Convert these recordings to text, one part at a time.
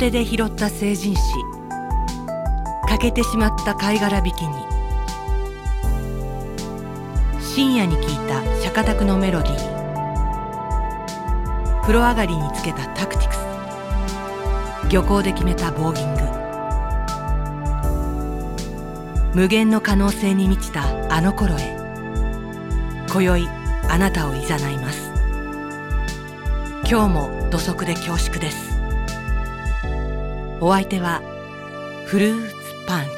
手で拾った成人史欠けてしまった貝殻引きに。深夜に聞いた釈迦宅のメロディー。風呂上がりにつけたタクティクス。漁港で決めたボーギング。無限の可能性に満ちたあの頃へ。今宵あなたをいざないます。今日も土足で恐縮です。お相手はフルーツパンチ。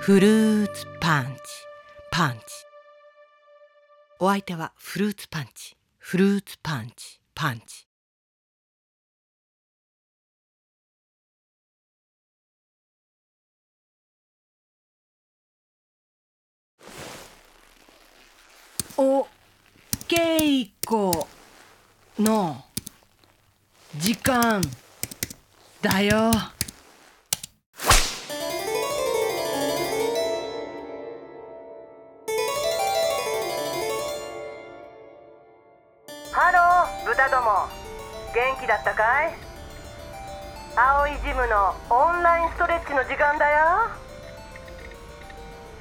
フルーツパンチ。パンチ。お相手はフルーツパンチ。フルーツパンチ。パンチ。お稽古の時間。だよ。ハロー豚ども。元気だったかい？青いジムのオンラインストレッチの時間だよ。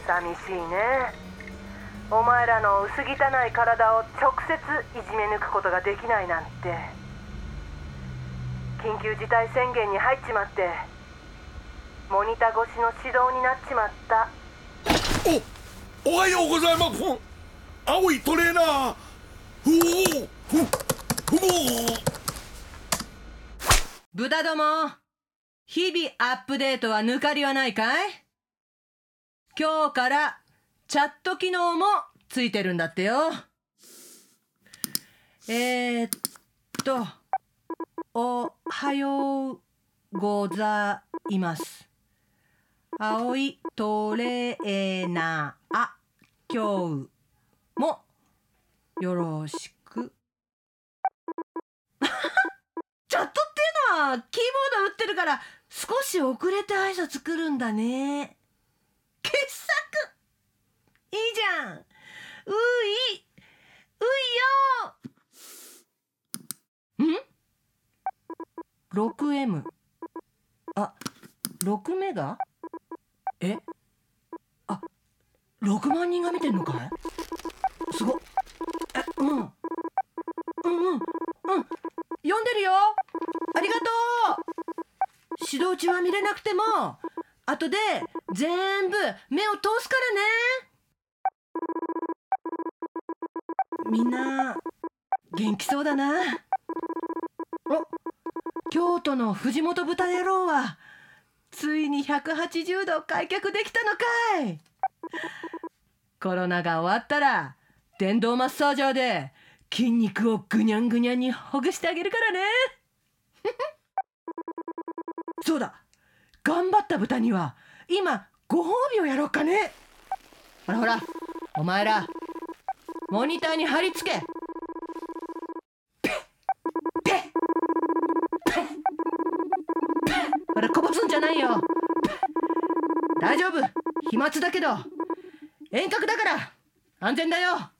寂しいね。お前らの薄汚い体を直接いじめ抜くことができないなんて。緊急事態宣言に入っちまってモニター越しの指導になっちまった。おおはようございます。青いトレーナー。ふおふふお豚ども日々アップデートは抜かりはないかい？今日からチャット機能もついてるんだってよ。えー、っとおはようございます。青いトレーナー。あ今日もよろしく。チャットっていうのはキーボード打ってるから少し遅れて挨拶来るんだね。傑作。いいじゃん。ういういよ。ん？6M あ6メガ？え？あ6万人が見てんのかい？すごえうん。うんうんうん。読んでるよ。ありがとう。指導中は見れなくても後で全部目を通すからね。みんな元気そうだな。お京都の藤本豚野郎はついに180度開脚できたのかい。コロナが終わったら電動マッサージャーで筋肉をぐにゃんぐにゃんにほぐしてあげるからね。そうだ。頑張った豚には今ご褒美をやろうかね。ほらほらお前らモニターに貼り付け。らこぼすんじゃないよ。大丈夫。飛沫だけど。遠隔だから。安全だよ。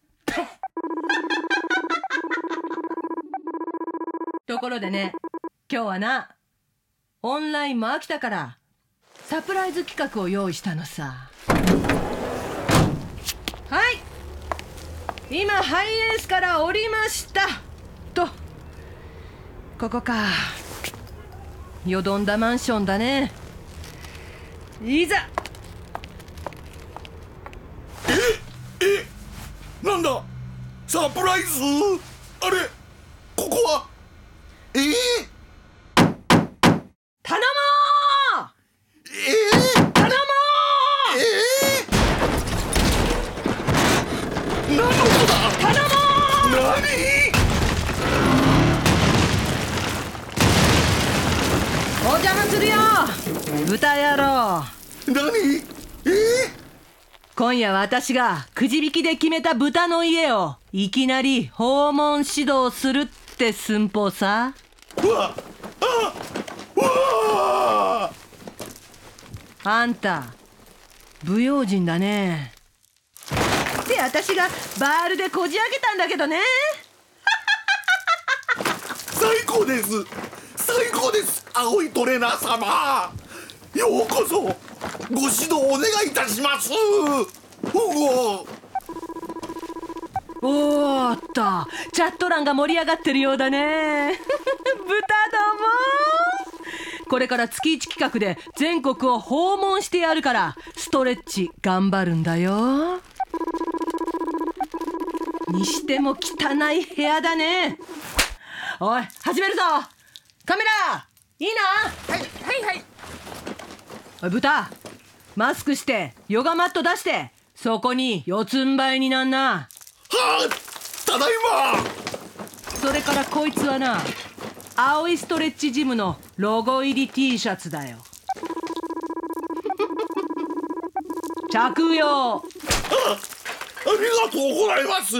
ところでね今日はなオンラインも飽きたからサプライズ企画を用意したのさ。はい。今ハイエースから降りました。と。ここか。よどんだマンションだね。いざ。なんだ？サプライズあれここはえー、頼もうえー、頼もえー、何のことだう頼もう何お邪魔するよ豚野郎何えー、今夜私がくじ引きで決めた豚の家をいきなり訪問指導するって寸法さ。うわあうわあんた不用心だね。で私がバールでこじ開けたんだけどね。最高です。最高です。青いトレーナー様。ようこそご指導お願いいたします。うおおーっと。チャット欄が盛り上がってるようだね。豚どもこれから月1企画で全国を訪問してやるからストレッチ頑張るんだよ。にしても汚い部屋だね。おい始めるぞ。カメラ。いいな。はいはいはい。おい豚。マスクしてヨガマット出してそこに四つん這いになんな。はあただいま。それからこいつはな青いストレッチジムのロゴ入り T シャツだよ。着用。あありがとうございます。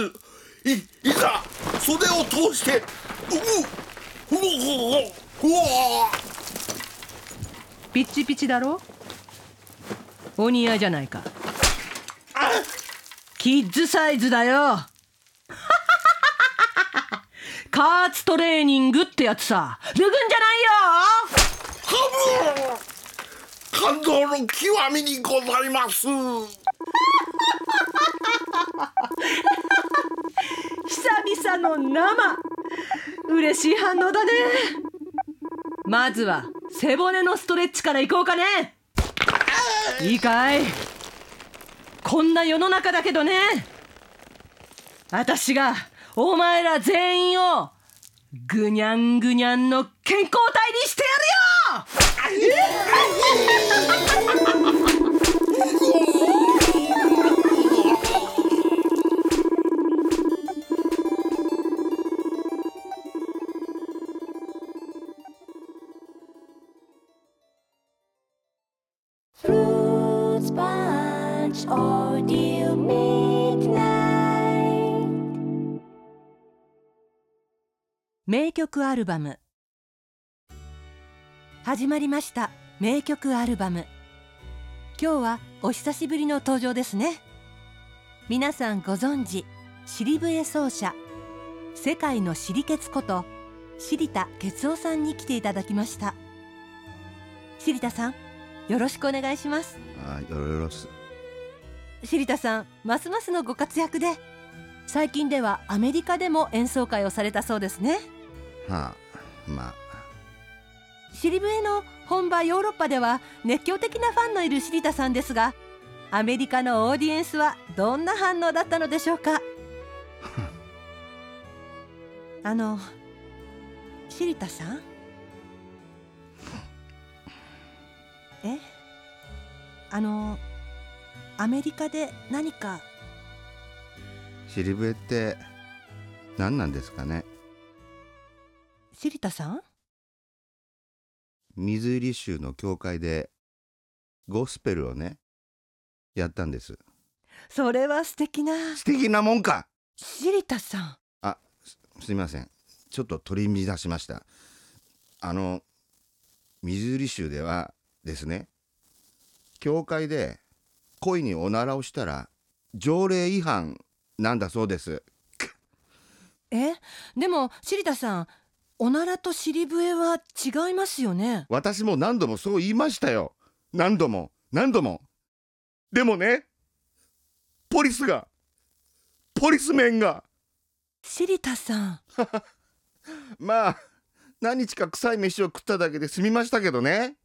いいざ袖を通してうううおうわ。ピッチピチだろ？お似合いじゃないかキッズサイズだよ。カーツトレーニングってやつさ。脱ぐんじゃないよ。ハブ感動の極みにございます。久々の生。嬉しい反応だね。まずは背骨のストレッチからいこうかね。いいかいこんな世の中だけどね。私がお前ら全員をぐにゃんぐにゃんの健康体曲アルバム。始まりました。名曲アルバム。今日はお久しぶりの登場ですね。皆さんご存知尻笛奏者。世界の尻ケツこと尻田哲夫さんに来ていただきました。尻田さんよろしくお願いします。あよろよろす尻田さんますますのご活躍で最近ではアメリカでも演奏会をされたそうですねはあまあ。尻笛の本場ヨーロッパでは熱狂的なファンのいるシリタさんですがアメリカのオーディエンスはどんな反応だったのでしょうか？あのシリタさん？え？あのアメリカで何か？尻笛って何なんですかね？シリタさん？水入り州の教会でゴスペルをねやったんです。それは素敵な。素敵なもんか。シリタさん。あすすいません。ちょっと取り乱しました。あの水売り州ではですね教会で恋におならをしたら条例違反なんだそうです。えでもシリタさんおならと尻笛は違いますよね。私も何度もそう言いましたよ。何度も何度も。でもねポリスがポリスメンが。シリタさん。まあ何日か臭い飯を食っただけで済みましたけどね。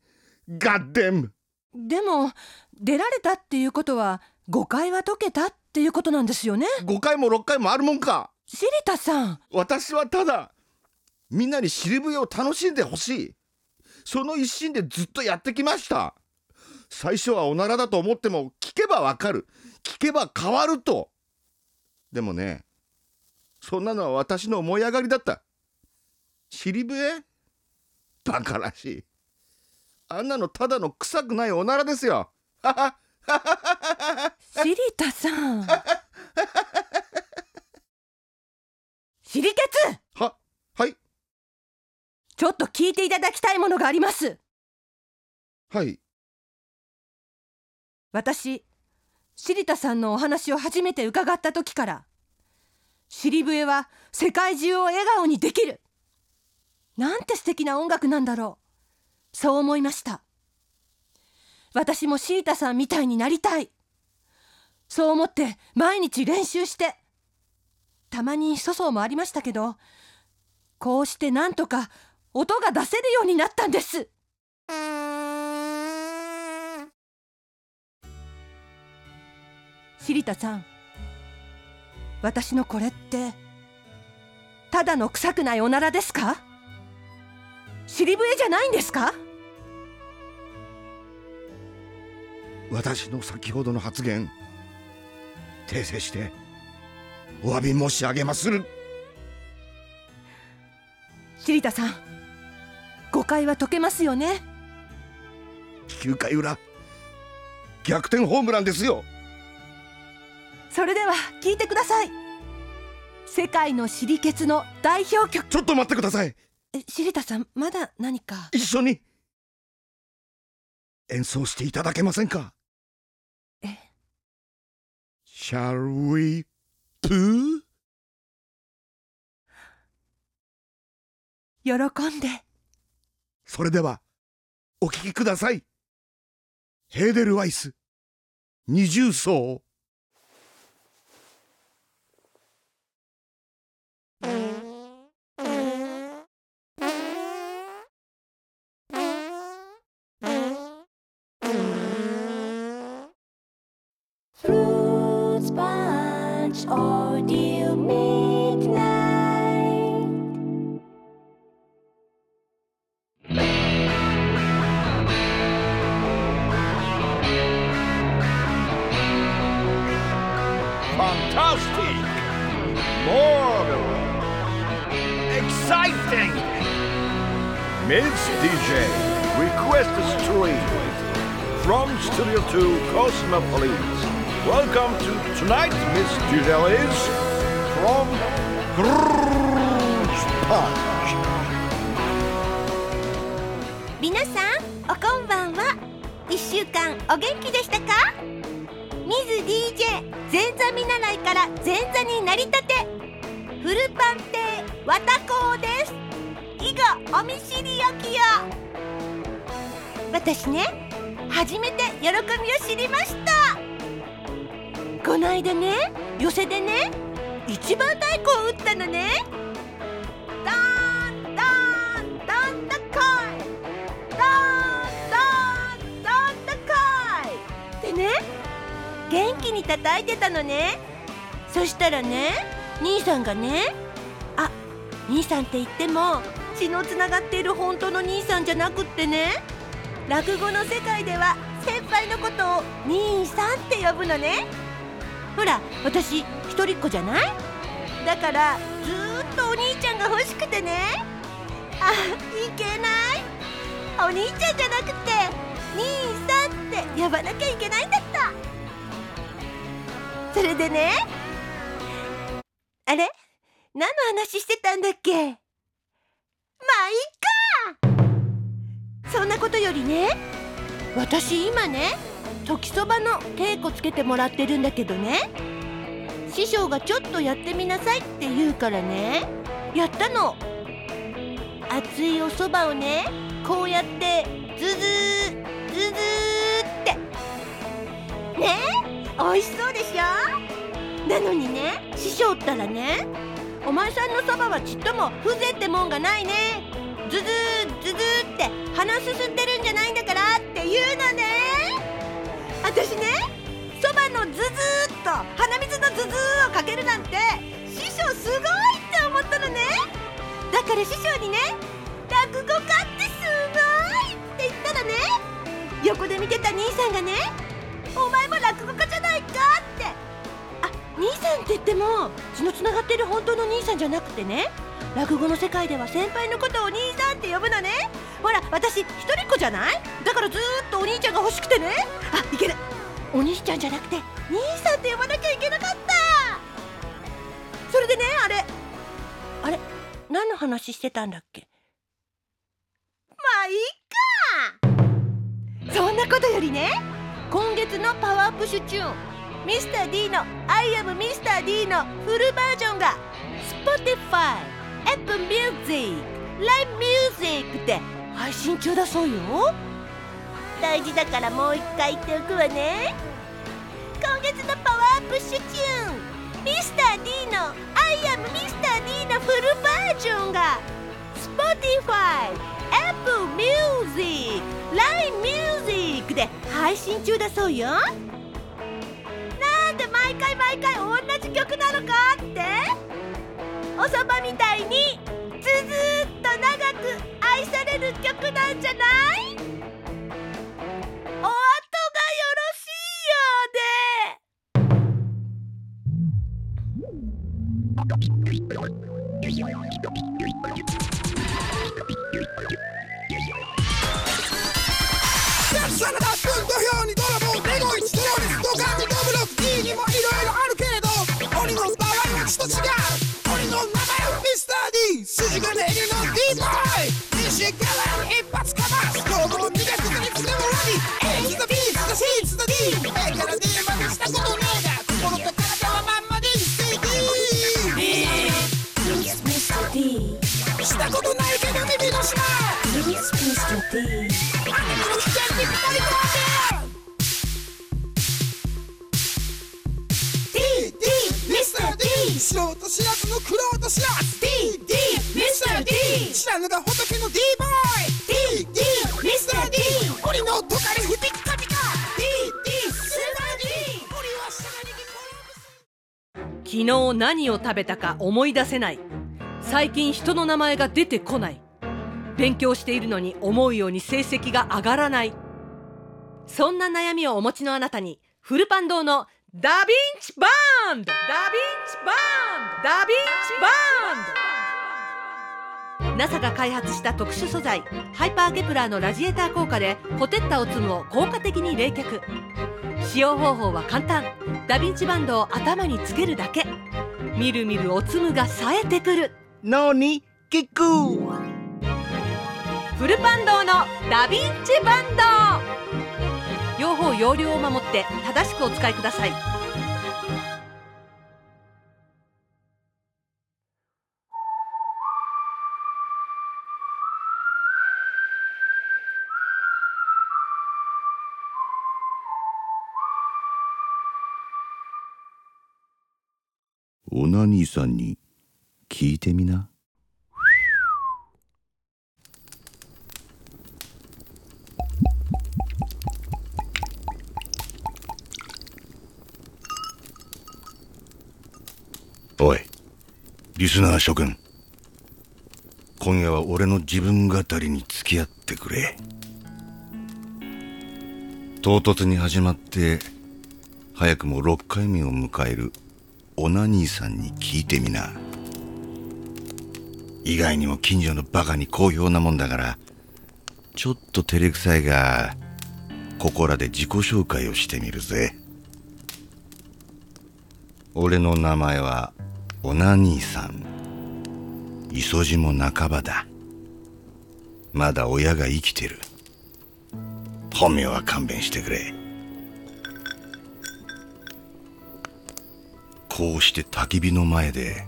ガッデムでも出られたっていうことは誤解は解けたっていうことなんですよね。5回も6回もあるもんか。シリタさん。私はただみんなに尻笛を楽しんでほしい。その一心でずっとやってきました。最初はおならだと思っても聞けばわかる。聞けば変わると。でもねそんなのは私の思い上がりだった。尻笛バカらしい。あんなのただの臭くないおならですよ。は はシリタさん。シリケツちょっと聞いていただきたいものがあります。はい。私シリタさんのお話を初めて伺った時から尻笛は世界中を笑顔にできる。なんて素敵な音楽なんだろう。そう思いました。私もシータさんみたいになりたい。そう思って毎日練習してたまに粗相もありましたけどこうしてなんとか音が出せるようになったんです。シリタさん私のこれってただの臭くないおならですか？尻笛じゃないんですか？私の先ほどの発言訂正してお詫び申し上げまする。シリタさん誤解は解けますよね。9回裏逆転ホームランですよ。それでは聞いてください。世界のシリケツの代表曲。ちょっと待ってください。えシリタさんまだ何か？一緒に。演奏していただけませんか？え？Shall we poo? 喜んでそれではお聴きください。ヘーデルワイス二重奏。フルーツパンチオーディーまあ、please。みなさんおこんばんは。1週間お元気でしたか？ミズ DJ 前座見習いから前座になりたて。フルパン亭わたこうです。以後お見知りおきよ。私ね初めて喜びを知りました。こないだね寄せでね一番太鼓を打ったのね。ダーンダーンダンダカイどんどんどんだかい。ってね元気に叩いてたのね。そしたらね兄さんがねあ兄さんって言っても血のつながっている本当の兄さんじゃなくってね落語の世界では先輩のことを兄さんって呼ぶのね。ほら私一人っ子じゃない？だからずっとお兄ちゃんが欲しくてね。あいけない。お兄ちゃんじゃなくて兄さんって呼ばなきゃいけないんだった。それでねあれ？何の話してたんだっけ？まあいいかそんなことよりね私今ね時そばの稽古つけてもらってるんだけどね師匠がちょっとやってみなさいって言うからねやったの。熱いお蕎麦をねこうやってズズーズズーって。ね美味しそうでしょ？なのにね師匠ったらねお前さんのそばはちっとも風情ってもんがないね。ズズーズズーって鼻すすってるんじゃないんだからって言うのね。私ねそばのズズーっと鼻水のズズーをかけるなんて師匠すごいって思ったのね。だから師匠にね落語家ってすごいって言ったらね。横で見てた兄さんがねお前も落語家じゃないかって。あ兄さんって言っても血のつながってる本当の兄さんじゃなくてね。落語の世界では先輩のことをお兄さんって呼ぶのね。ほら私一人っ子じゃない？だからずっとお兄ちゃんが欲しくてね。あいける。お兄ちゃんじゃなくて兄さんって呼ばなきゃいけなかった。それでねあれ。あれ何の話してたんだっけ？まあいいか。そんなことよりね今月のパワープッシュチューンミスター d の「I am Mr. D」のフルバージョンが Spotify、Apple Music、Live Music で配信中だそうよ。大事だからもう一回言っておくわね。今月のパワープッシュチューン。ミスター d の I am Mr. D のフルバージョンが Spotify、Apple Music、LINE Music で配信中だそうよ。なんで毎回毎回同じ曲なのかって？おそばみたいにずずっと長く愛される曲なんじゃない？お後がよろしいようで。土俵に泥棒レゴイチテロリストガミドブロック D にもいろいろあるけれど鬼の場合はちと違う。の名前はミスター D 筋金入りの D ボーイ西側一発かます今日も磨くにつでもラビ A と B と C と D A から D までしたことねえが心と体はまんまにしていき Please Mr. D したことないけど耳の島 Please, Mr. D. アニメの危険になり込んで D D Mr. D 素人知らずの苦労と知らず D D Mr. D 知らぬが仏の D ボーイ。D D Mr. D 鬼のピッカピカ D D スーパー D 鬼はに昨日何を食べたか思い出せない。最近人の名前が出てこない。勉強しているのに思うように成績が上がらない。そんな悩みをお持ちのあなたにフルパン堂のダヴィンチバンド。ダヴィンチバンド。ダヴィンチバンド。NASA が開発した特殊素材ハイパーケプラーのラジエーター効果でほてったおつむを効果的に冷却。使用方法は簡単。ダヴィンチバンドを頭につけるだけ。みるみるおつむが冴えてくる。脳に効く。フルパン堂のダヴィンチバンド用法用量を守って正しくお使いください。オナ兄さんに聞いてみなおいリスナー諸君。今夜は俺の自分語りに付き合ってくれ。唐突に始まって早くも6回目を迎えるオナ兄さんに聞いてみな。意外にも近所のバカに好評なもんだからちょっと照れくさいがここらで自己紹介をしてみるぜ。俺の名前はオナ兄さん。磯路も半ばだ。まだ親が生きてる。本名は勘弁してくれ。こうして焚き火の前で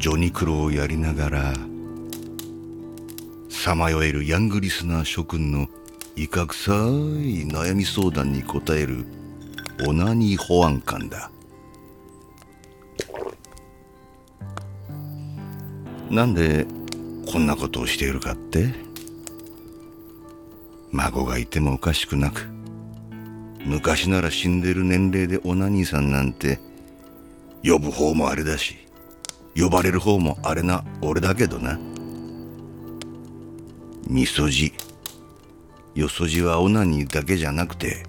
ジョニクロをやりながらさまよえるヤングリスナー諸君のいかくさい悩み相談に答えるオナニー保安官だ。なんでこんなことをしているかって孫がいてもおかしくなく昔なら死んでる年齢でオナニーさんなんて呼ぶ方もあれだし呼ばれる方もあれな俺だけどな。みそじ。よそじはオナニーだけじゃなくて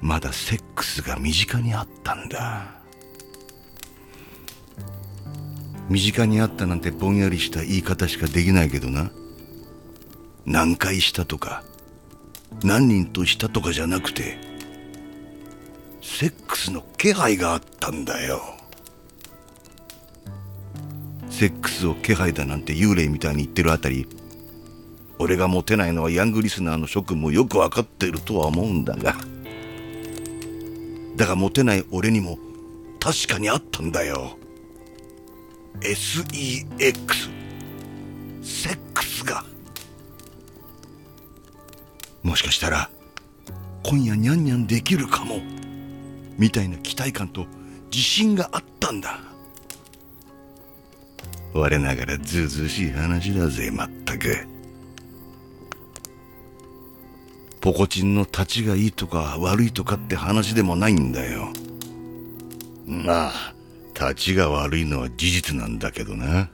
まだセックスが身近にあったんだ。身近にあったなんてぼんやりした言い方しかできないけどな。何回したとか何人としたとかじゃなくてセックスの気配があったんだよ。セックスを気配だなんて幽霊みたいに言ってるあたり俺がモテないのはヤングリスナーの諸君もよくわかってるとは思うんだが。だがモテない俺にも確かにあったんだよ。SEX セックスが。もしかしたら今夜ニャンニャンできるかも。みたいな期待感と自信があったんだ。我ながらずうずうしい話だぜまったく。ポコチンの立ちがいいとか悪いとかって話でもないんだよ。まあ立ちが悪いのは事実なんだけどな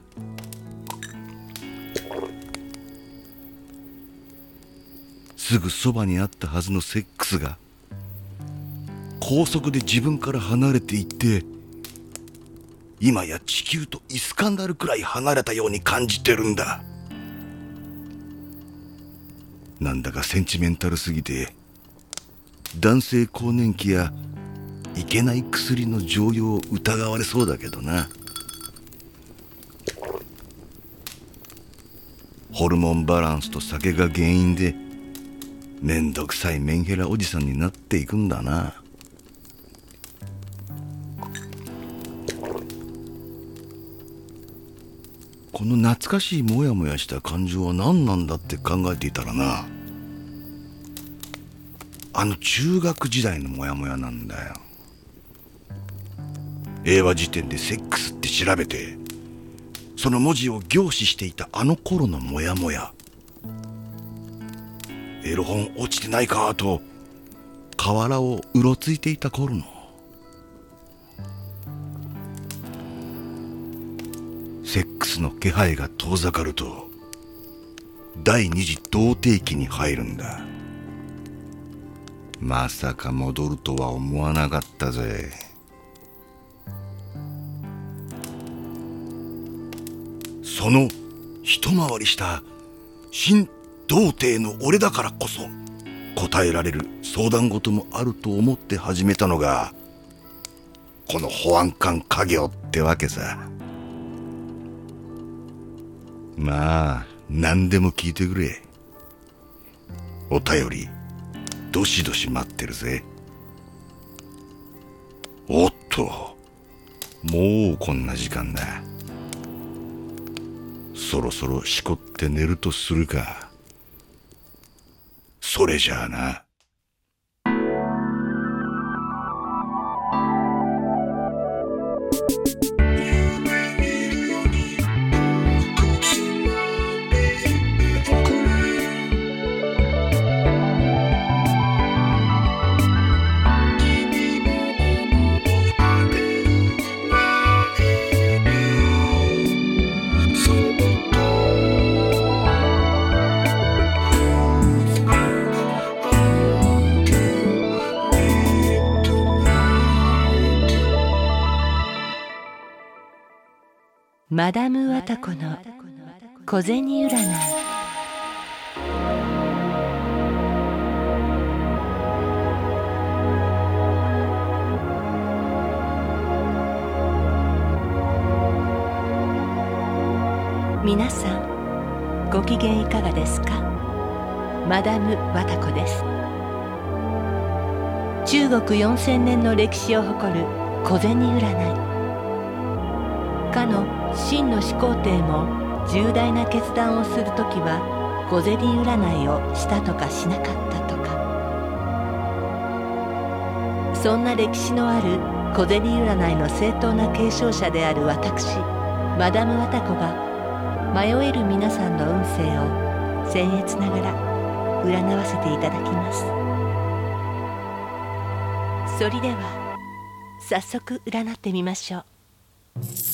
すぐそばにあったはずのセックスが高速で自分から離れていって今や地球とイスカンダルくらい離れたように感じてるんだ。なんだかセンチメンタルすぎて男性更年期やいけない薬の常用を疑われそうだけどな。ホルモンバランスと酒が原因でめんどくさいメンヘラおじさんになっていくんだな。この懐かしいモヤモヤした感情は何なんだって考えていたらな。あの中学時代のモヤモヤなんだよ。英和辞典でセックスって調べてその文字を凝視していたあの頃のモヤモヤ。エロ本落ちてないかと河原をうろついていた頃の。セックスの気配が遠ざかると第二次童貞期に入るんだ。まさか戻るとは思わなかったぜ。その一回りした新童貞の俺だからこそ答えられる相談事もあると思って始めたのがこの保安官家業ってわけさ。まあ何でも聞いてくれ。お便りどしどし待ってるぜ。おっともうこんな時間だ。そろそろしこって寝るとするかそれじゃあな。マダム・ワタコの小銭占い。皆さんご機嫌いかがですか？マダム・ワタコです。中国4000年の歴史を誇る小銭占い。かの秦の始皇帝も重大な決断をするときは小銭占いをしたとかしなかったとか。そんな歴史のある小銭占いの正当な継承者である私マダム・ワタコが迷える皆さんの運勢を僭越ながら占わせていただきます。それでは早速占ってみましょう。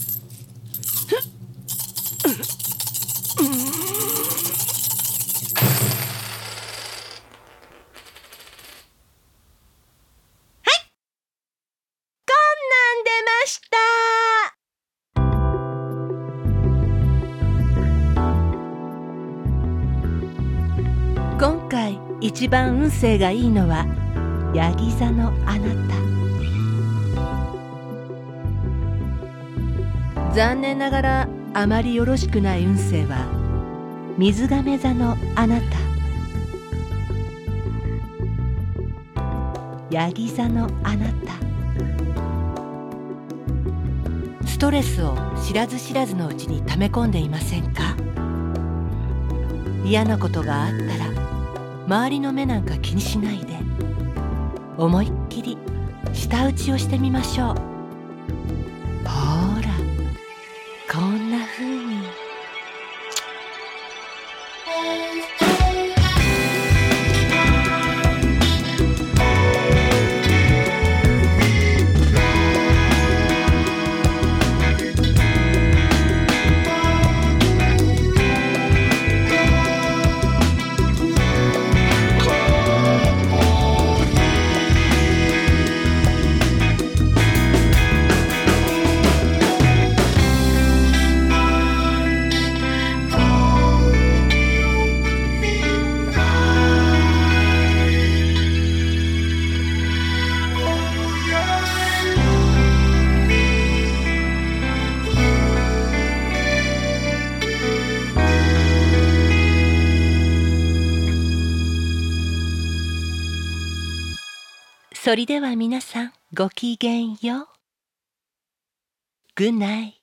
一番運勢がいいのはヤギ座のあなた。残念ながらあまりよろしくない運勢は水亀座のあなた。ヤギ座のあなた。ストレスを知らず知らずのうちに溜め込んでいませんか？嫌なことがあったら周りの目なんか気にしないで。思いっきり舌打ちをしてみましょう。それでは皆さんごきげんよう。Good night.